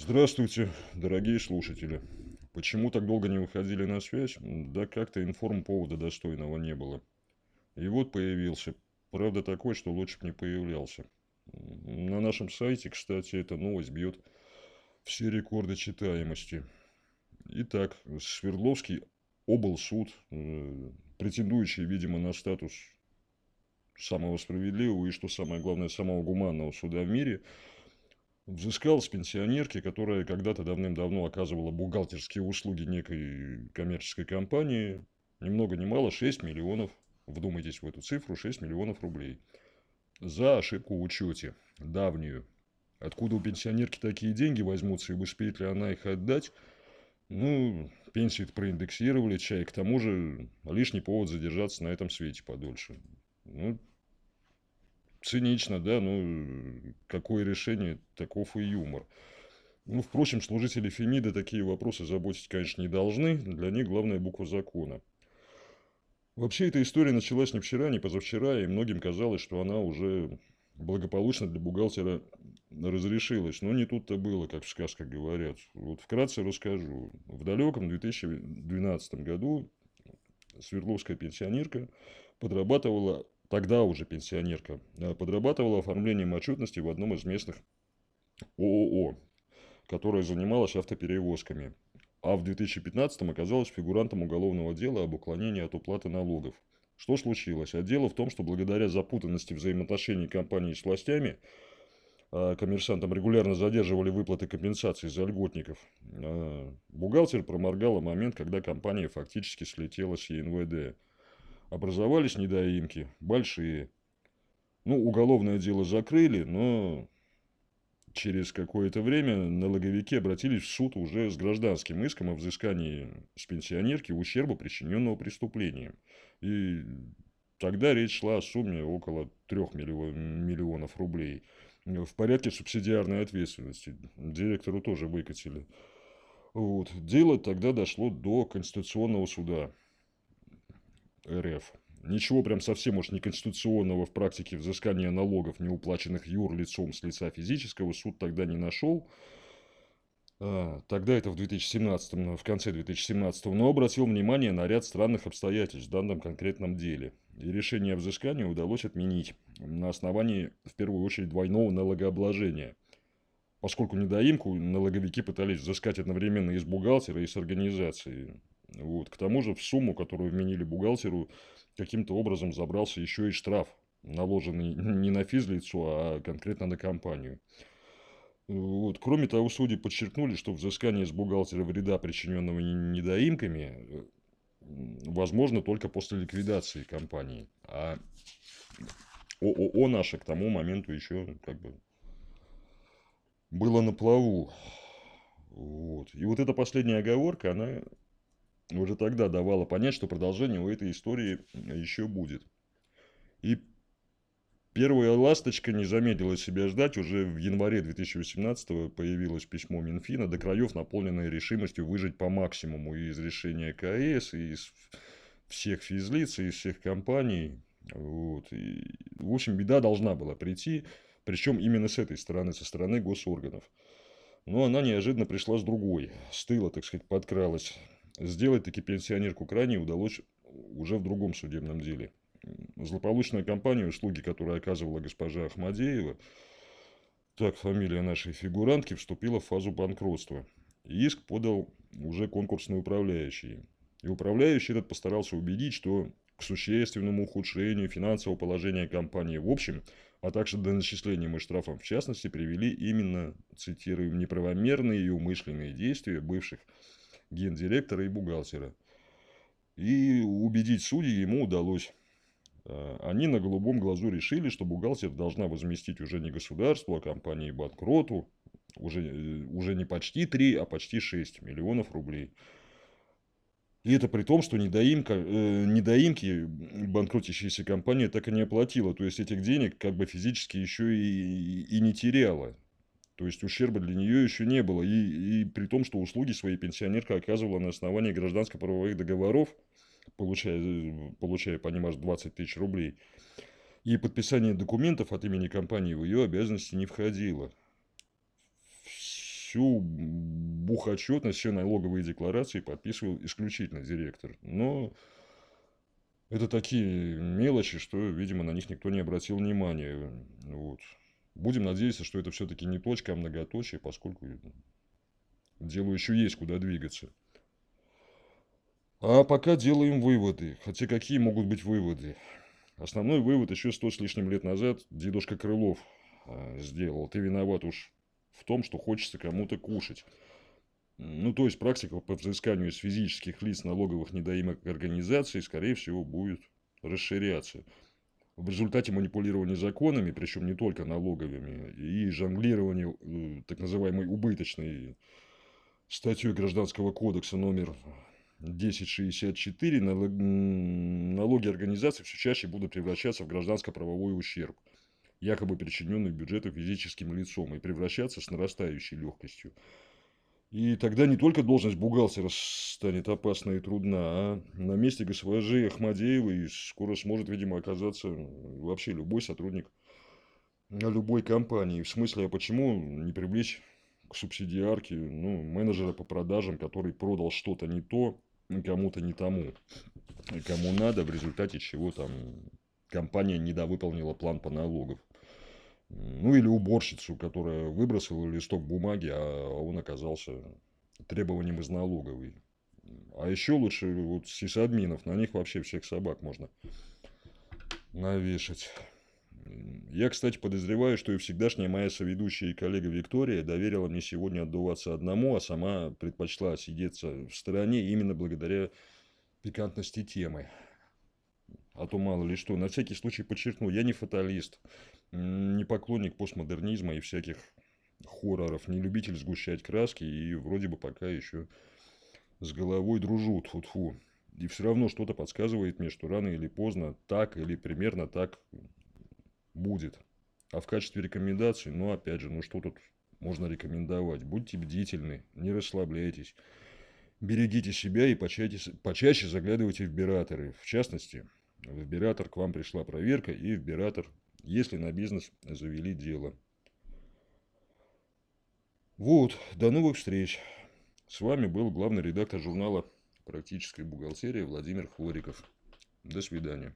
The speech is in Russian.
Здравствуйте, дорогие слушатели. Почему так долго не выходили на связь? Да как-то информповода достойного не было. И вот появился. Правда такой, что лучше бы не появлялся. На нашем сайте, кстати, эта новость бьет все рекорды читаемости. Итак, Свердловский облсуд, э, претендующий, видимо, на статус самого справедливого и, что самое главное, самого гуманного суда в мире – взыскал с пенсионерки, которая когда-то давным-давно оказывала бухгалтерские услуги некой коммерческой компании, ни много ни мало 6 миллионов, вдумайтесь в эту цифру, 6 миллионов рублей. За ошибку в учете, давнюю. Откуда у пенсионерки такие деньги возьмутся и успеет ли она их отдать? Ну, пенсии проиндексировали, чай. К тому же, лишний повод задержаться на этом свете подольше. Ну, цинично, да, ну, какое решение, таков и юмор. Ну, впрочем, служители Фемида такие вопросы заботить, конечно, не должны. Для них главная буква закона. Вообще, эта история началась не вчера, не позавчера, и многим казалось, что она уже благополучно для бухгалтера разрешилась. Но не тут-то было, как в сказках говорят. Вот вкратце расскажу. В далеком 2012 году Свердловская пенсионерка подрабатывала тогда уже пенсионерка, э, подрабатывала оформлением отчетности в одном из местных ООО, которая занималась автоперевозками, а в 2015 оказалась фигурантом уголовного дела об уклонении от уплаты налогов. Что случилось? А дело в том, что благодаря запутанности взаимоотношений компании с властями, э, коммерсантам регулярно задерживали выплаты компенсаций за льготников. Э, бухгалтер проморгала момент, когда компания фактически слетела с ЕНВД. Образовались недоимки, большие. Ну, уголовное дело закрыли, но через какое-то время налоговики обратились в суд уже с гражданским иском о взыскании с пенсионерки ущерба, причиненного преступлением. И тогда речь шла о сумме около 3 миллионов рублей. В порядке субсидиарной ответственности. Директору тоже выкатили. Вот. Дело тогда дошло до Конституционного суда. РФ. Ничего прям совсем уж неконституционного в практике взыскания налогов, не уплаченных юрлицом с лица физического, суд тогда не нашел. А, тогда это в 2017, в конце 2017, но обратил внимание на ряд странных обстоятельств в данном конкретном деле. И решение о взыскании удалось отменить на основании, в первую очередь, двойного налогообложения. Поскольку недоимку налоговики пытались взыскать одновременно из бухгалтера, и с организации. Вот. К тому же в сумму, которую вменили бухгалтеру, каким-то образом забрался еще и штраф, наложенный не на физлицо, а конкретно на компанию. Вот. Кроме того, судьи подчеркнули, что взыскание с бухгалтера вреда, причиненного недоимками, возможно только после ликвидации компании. А ООО наше к тому моменту еще как бы было на плаву. Вот. И вот эта последняя оговорка, она уже тогда давала понять, что продолжение у этой истории еще будет. И первая ласточка не замедлила себя ждать. Уже в январе 2018 появилось письмо Минфина, до краев наполненное решимостью выжить по максимуму из решения КС, и из всех физлиц, и из всех компаний. Вот. И, в общем, беда должна была прийти, причем именно с этой стороны, со стороны госорганов. Но она неожиданно пришла с другой, с тыла, так сказать, подкралась Сделать таки пенсионерку крайне удалось уже в другом судебном деле. Злополучная компания, услуги которой оказывала госпожа Ахмадеева, так фамилия нашей фигурантки, вступила в фазу банкротства. Иск подал уже конкурсный управляющий. И управляющий этот постарался убедить, что к существенному ухудшению финансового положения компании в общем, а также до начислением и штрафам в частности, привели именно, цитируем, неправомерные и умышленные действия бывших гендиректора и бухгалтера. И убедить судей ему удалось. А, они на голубом глазу решили, что бухгалтер должна возместить уже не государству, а компании банкроту уже, э, уже не почти 3, а почти 6 миллионов рублей. И это при том, что недоимка, э, недоимки банкротящаяся компания так и не оплатила. То есть, этих денег как бы физически еще и, и не теряла. То есть ущерба для нее еще не было. И, и при том, что услуги своей пенсионерка оказывала на основании гражданско-правовых договоров, получая, получая по ним аж 20 тысяч рублей. И подписание документов от имени компании в ее обязанности не входило. всю бухотчетность, все налоговые декларации подписывал исключительно директор. Но это такие мелочи, что, видимо, на них никто не обратил внимания. Вот. Будем надеяться, что это все-таки не точка, а многоточие, поскольку делу еще есть куда двигаться. А пока делаем выводы. Хотя какие могут быть выводы? Основной вывод еще сто с лишним лет назад дедушка Крылов э, сделал. Ты виноват уж в том, что хочется кому-то кушать. Ну, то есть, практика по взысканию с физических лиц налоговых недоимок организаций, скорее всего, будет расширяться. В результате манипулирования законами, причем не только налоговыми, и жонглирования э, так называемой убыточной статьей Гражданского кодекса номер 1064 налоги организаций все чаще будут превращаться в гражданско-правовой ущерб, якобы причиненный бюджету физическим лицом, и превращаться с нарастающей легкостью. И тогда не только должность бухгалтера станет опасна и трудна, а на месте госпожи Ахмадеевой скоро сможет, видимо, оказаться вообще любой сотрудник любой компании. В смысле, а почему не привлечь к субсидиарке ну, менеджера по продажам, который продал что-то не то, кому-то не тому, кому надо, в результате чего там компания недовыполнила план по налогов. Ну или уборщицу, которая выбросила листок бумаги, а он оказался требованием из налоговой. А еще лучше вот сисадминов, на них вообще всех собак можно навешать. Я, кстати, подозреваю, что и всегдашняя моя соведущая и коллега Виктория доверила мне сегодня отдуваться одному, а сама предпочла сидеться в стороне именно благодаря пикантности темы. А то мало ли что. На всякий случай подчеркну, я не фаталист, не поклонник постмодернизма и всяких хорроров, не любитель сгущать краски и вроде бы пока еще с головой дружу, тьфу -тьфу. И все равно что-то подсказывает мне, что рано или поздно так или примерно так будет. А в качестве рекомендаций, ну, опять же, ну, что тут можно рекомендовать? Будьте бдительны, не расслабляйтесь. Берегите себя и почаще, почаще заглядывайте в бираторы. В частности, в биратор к вам пришла проверка и в биратор, если на бизнес завели дело. Вот, до новых встреч. С вами был главный редактор журнала «Практическая бухгалтерия» Владимир Хлориков. До свидания.